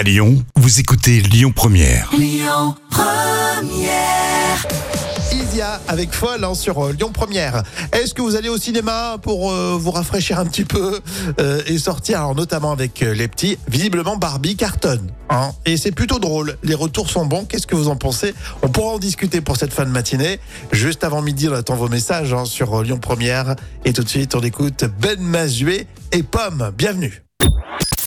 À Lyon, vous écoutez Lyon Première. Isia avec Folle hein, sur euh, Lyon Première. Est-ce que vous allez au cinéma pour euh, vous rafraîchir un petit peu euh, et sortir, alors notamment avec euh, les petits Visiblement, Barbie cartonne. hein. et c'est plutôt drôle. Les retours sont bons. Qu'est-ce que vous en pensez? On pourra en discuter pour cette fin de matinée. Juste avant midi, on attend vos messages hein, sur Lyon Première. Et tout de suite, on écoute Ben Mazué et Pomme. Bienvenue.